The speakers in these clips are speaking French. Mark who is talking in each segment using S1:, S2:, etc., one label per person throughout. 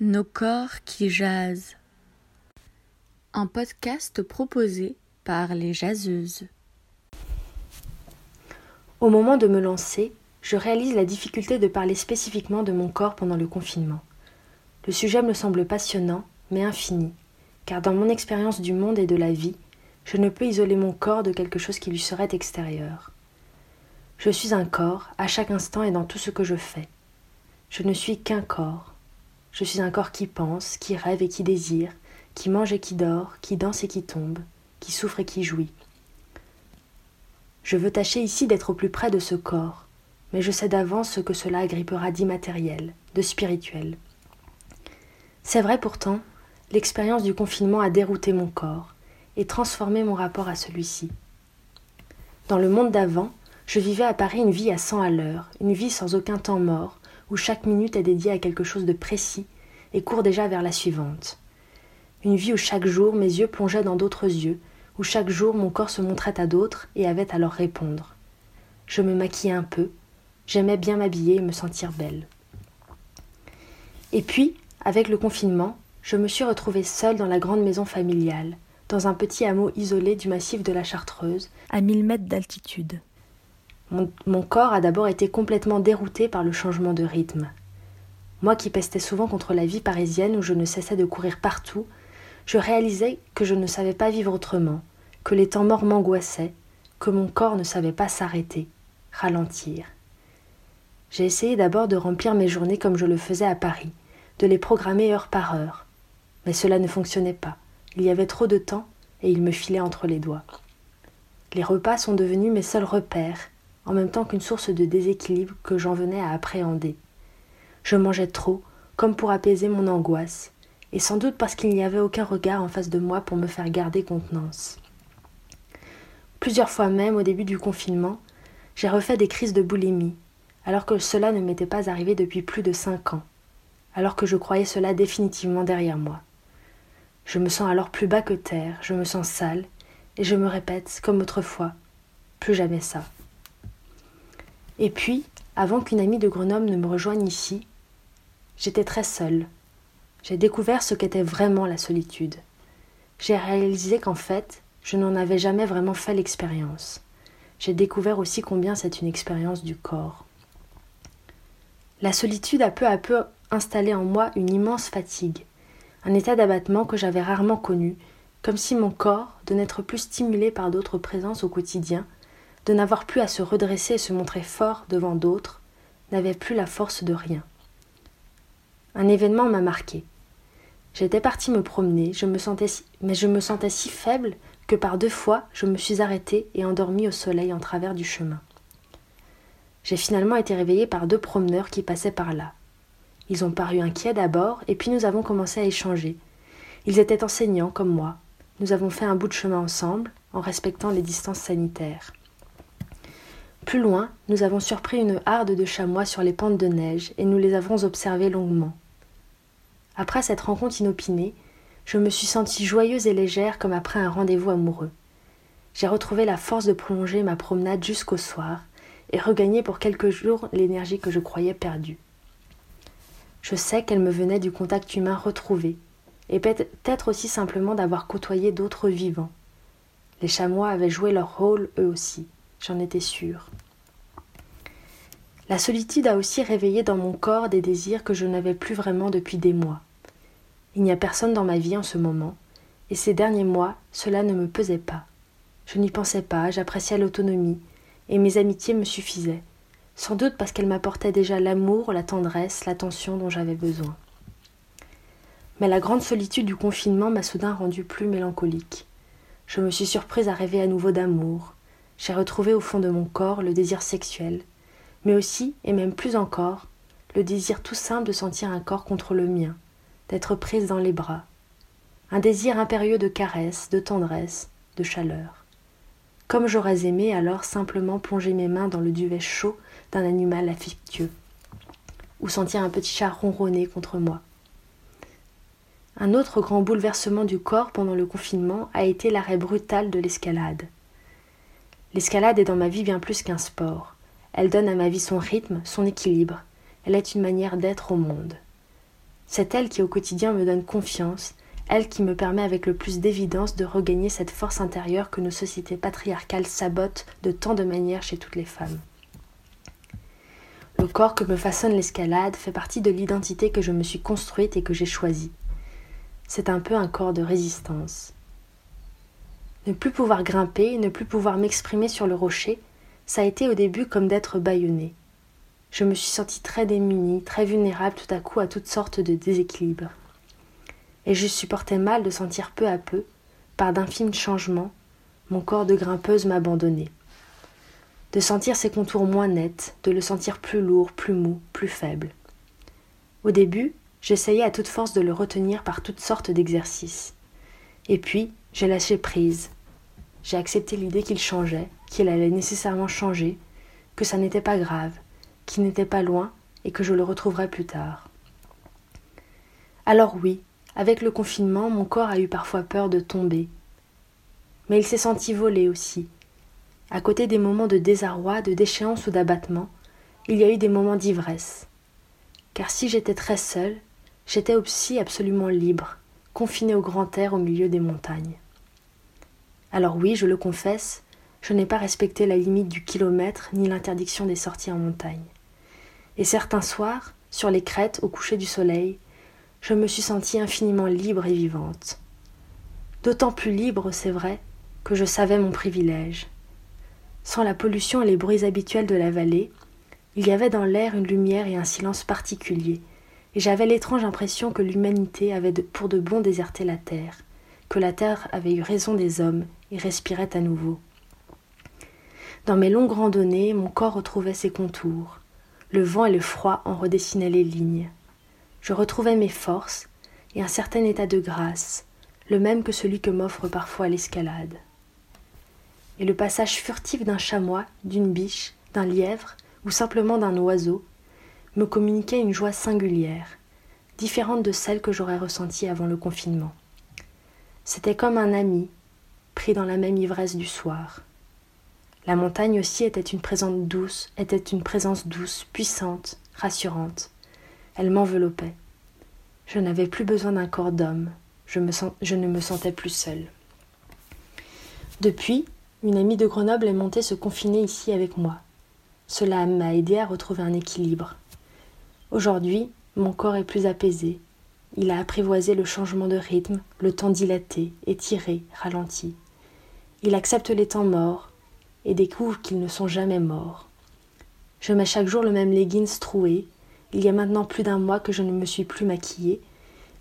S1: Nos corps qui jasent. Un podcast proposé par les jaseuses.
S2: Au moment de me lancer, je réalise la difficulté de parler spécifiquement de mon corps pendant le confinement. Le sujet me semble passionnant, mais infini, car dans mon expérience du monde et de la vie, je ne peux isoler mon corps de quelque chose qui lui serait extérieur. Je suis un corps à chaque instant et dans tout ce que je fais. Je ne suis qu'un corps. Je suis un corps qui pense, qui rêve et qui désire, qui mange et qui dort, qui danse et qui tombe, qui souffre et qui jouit. Je veux tâcher ici d'être au plus près de ce corps, mais je sais d'avance ce que cela agrippera d'immatériel, de spirituel. C'est vrai pourtant, l'expérience du confinement a dérouté mon corps et transformé mon rapport à celui-ci. Dans le monde d'avant, je vivais à Paris une vie à cent à l'heure, une vie sans aucun temps mort, où chaque minute est dédiée à quelque chose de précis et court déjà vers la suivante. Une vie où chaque jour mes yeux plongeaient dans d'autres yeux, où chaque jour mon corps se montrait à d'autres et avait à leur répondre. Je me maquillais un peu, j'aimais bien m'habiller et me sentir belle. Et puis, avec le confinement, je me suis retrouvée seule dans la grande maison familiale, dans un petit hameau isolé du massif de la Chartreuse, à mille mètres d'altitude. Mon, corps a d'abord été complètement dérouté par le changement de rythme. Moi qui pestais souvent contre la vie parisienne où je ne cessais de courir partout, je réalisais que je ne savais pas vivre autrement, que les temps morts m'angoissaient, que mon corps ne savait pas s'arrêter, ralentir. J'ai essayé d'abord de remplir mes journées comme je le faisais à Paris, de les programmer heure par heure. Mais cela ne fonctionnait pas. Il y avait trop de temps et il me filait entre les doigts. Les repas sont devenus mes seuls repères, en même temps qu'une source de déséquilibre que j'en venais à appréhender. Je mangeais trop, comme pour apaiser mon angoisse, et sans doute parce qu'il n'y avait aucun regard en face de moi pour me faire garder contenance. Plusieurs fois même, au début du confinement, j'ai refait des crises de boulimie, alors que cela ne m'était pas arrivé depuis plus de cinq ans, alors que je croyais cela définitivement derrière moi. Je me sens alors plus bas que terre, je me sens sale, et je me répète, comme autrefois, plus jamais ça. Et puis, avant qu'une amie de Grenoble ne me rejoigne ici, j'étais très seule. J'ai découvert ce qu'était vraiment la solitude. J'ai réalisé qu'en fait, je n'en avais jamais vraiment fait l'expérience. J'ai découvert aussi combien c'est une expérience du corps. La solitude a peu à peu installé en moi une immense fatigue, un état d'abattement que j'avais rarement connu, comme si mon corps, de n'être plus stimulé par d'autres présences au quotidien, de n'avoir plus à se redresser et se montrer fort devant d'autres, n'avait plus la force de rien. Un événement m'a marqué. J'étais partie me promener, mais je me sentais si faible que par deux fois je me suis arrêtée et endormie au soleil en travers du chemin. J'ai finalement été réveillée par deux promeneurs qui passaient par là. Ils ont paru inquiets d'abord, et puis nous avons commencé à échanger. Ils étaient enseignants comme moi. Nous avons fait un bout de chemin ensemble, en respectant les distances sanitaires. Plus loin, nous avons surpris une harde de chamois sur les pentes de neige et nous les avons observés longuement. Après cette rencontre inopinée, je me suis sentie joyeuse et légère comme après un rendez-vous amoureux. J'ai retrouvé la force de prolonger ma promenade jusqu'au soir et regagné pour quelques jours l'énergie que je croyais perdue. Je sais qu'elle me venait du contact humain retrouvé, et peut-être aussi simplement d'avoir côtoyé d'autres vivants. Les chamois avaient joué leur rôle eux aussi j'en étais sûre. La solitude a aussi réveillé dans mon corps des désirs que je n'avais plus vraiment depuis des mois. Il n'y a personne dans ma vie en ce moment, et ces derniers mois, cela ne me pesait pas. Je n'y pensais pas, j'appréciais l'autonomie, et mes amitiés me suffisaient, sans doute parce qu'elles m'apportaient déjà l'amour, la tendresse, l'attention dont j'avais besoin. Mais la grande solitude du confinement m'a soudain rendue plus mélancolique. Je me suis surprise à rêver à nouveau d'amour, j'ai retrouvé au fond de mon corps le désir sexuel, mais aussi, et même plus encore, le désir tout simple de sentir un corps contre le mien, d'être prise dans les bras, un désir impérieux de caresse, de tendresse, de chaleur. Comme j'aurais aimé alors simplement plonger mes mains dans le duvet chaud d'un animal affectueux, ou sentir un petit chat ronronner contre moi. Un autre grand bouleversement du corps pendant le confinement a été l'arrêt brutal de l'escalade. L'escalade est dans ma vie bien plus qu'un sport. Elle donne à ma vie son rythme, son équilibre. Elle est une manière d'être au monde. C'est elle qui au quotidien me donne confiance, elle qui me permet avec le plus d'évidence de regagner cette force intérieure que nos sociétés patriarcales sabotent de tant de manières chez toutes les femmes. Le corps que me façonne l'escalade fait partie de l'identité que je me suis construite et que j'ai choisie. C'est un peu un corps de résistance. Ne plus pouvoir grimper, ne plus pouvoir m'exprimer sur le rocher, ça a été au début comme d'être bâillonné. Je me suis sentie très démunie, très vulnérable tout à coup à toutes sortes de déséquilibres. Et je supportais mal de sentir peu à peu, par d'infimes changements, mon corps de grimpeuse m'abandonner. De sentir ses contours moins nets, de le sentir plus lourd, plus mou, plus faible. Au début, j'essayais à toute force de le retenir par toutes sortes d'exercices. Et puis, j'ai lâché prise, j'ai accepté l'idée qu'il changeait, qu'il allait nécessairement changer, que ça n'était pas grave, qu'il n'était pas loin et que je le retrouverais plus tard. Alors oui, avec le confinement, mon corps a eu parfois peur de tomber. Mais il s'est senti voler aussi. À côté des moments de désarroi, de déchéance ou d'abattement, il y a eu des moments d'ivresse. Car si j'étais très seule, j'étais aussi absolument libre, confinée au grand air au milieu des montagnes. Alors oui, je le confesse, je n'ai pas respecté la limite du kilomètre ni l'interdiction des sorties en montagne. Et certains soirs, sur les crêtes au coucher du soleil, je me suis sentie infiniment libre et vivante. D'autant plus libre, c'est vrai, que je savais mon privilège. Sans la pollution et les bruits habituels de la vallée, il y avait dans l'air une lumière et un silence particuliers, et j'avais l'étrange impression que l'humanité avait pour de bon déserté la terre, que la terre avait eu raison des hommes respirait à nouveau. Dans mes longues randonnées, mon corps retrouvait ses contours. Le vent et le froid en redessinaient les lignes. Je retrouvais mes forces et un certain état de grâce, le même que celui que m'offre parfois l'escalade. Et le passage furtif d'un chamois, d'une biche, d'un lièvre ou simplement d'un oiseau me communiquait une joie singulière, différente de celle que j'aurais ressentie avant le confinement. C'était comme un ami, pris dans la même ivresse du soir. La montagne aussi était une présence douce, était une présence douce, puissante, rassurante. Elle m'enveloppait. Je n'avais plus besoin d'un corps d'homme. Je, ne me sentais plus seule. Depuis, une amie de Grenoble est montée se confiner ici avec moi. Cela m'a aidé à retrouver un équilibre. Aujourd'hui, mon corps est plus apaisé. Il a apprivoisé le changement de rythme, le temps dilaté, étiré, ralenti. Il accepte les temps morts et découvre qu'ils ne sont jamais morts. Je mets chaque jour le même leggings troué. Il y a maintenant plus d'un mois que je ne me suis plus maquillée,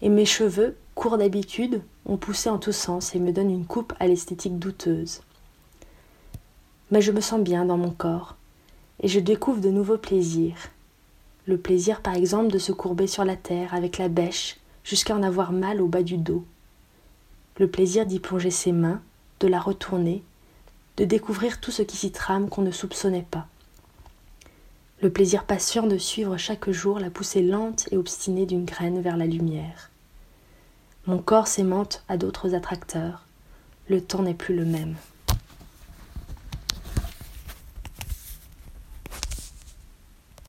S2: et mes cheveux, courts d'habitude, ont poussé en tous sens et me donnent une coupe à l'esthétique douteuse. Mais je me sens bien dans mon corps, et je découvre de nouveaux plaisirs. Le plaisir, par exemple, de se courber sur la terre avec la bêche jusqu'à en avoir mal au bas du dos. Le plaisir d'y plonger ses mains, de la retourner, de découvrir tout ce qui s'y trame qu'on ne soupçonnait pas. Le plaisir patient de suivre chaque jour la poussée lente et obstinée d'une graine vers la lumière. Mon corps s'aimante à d'autres attracteurs. Le temps n'est plus le même.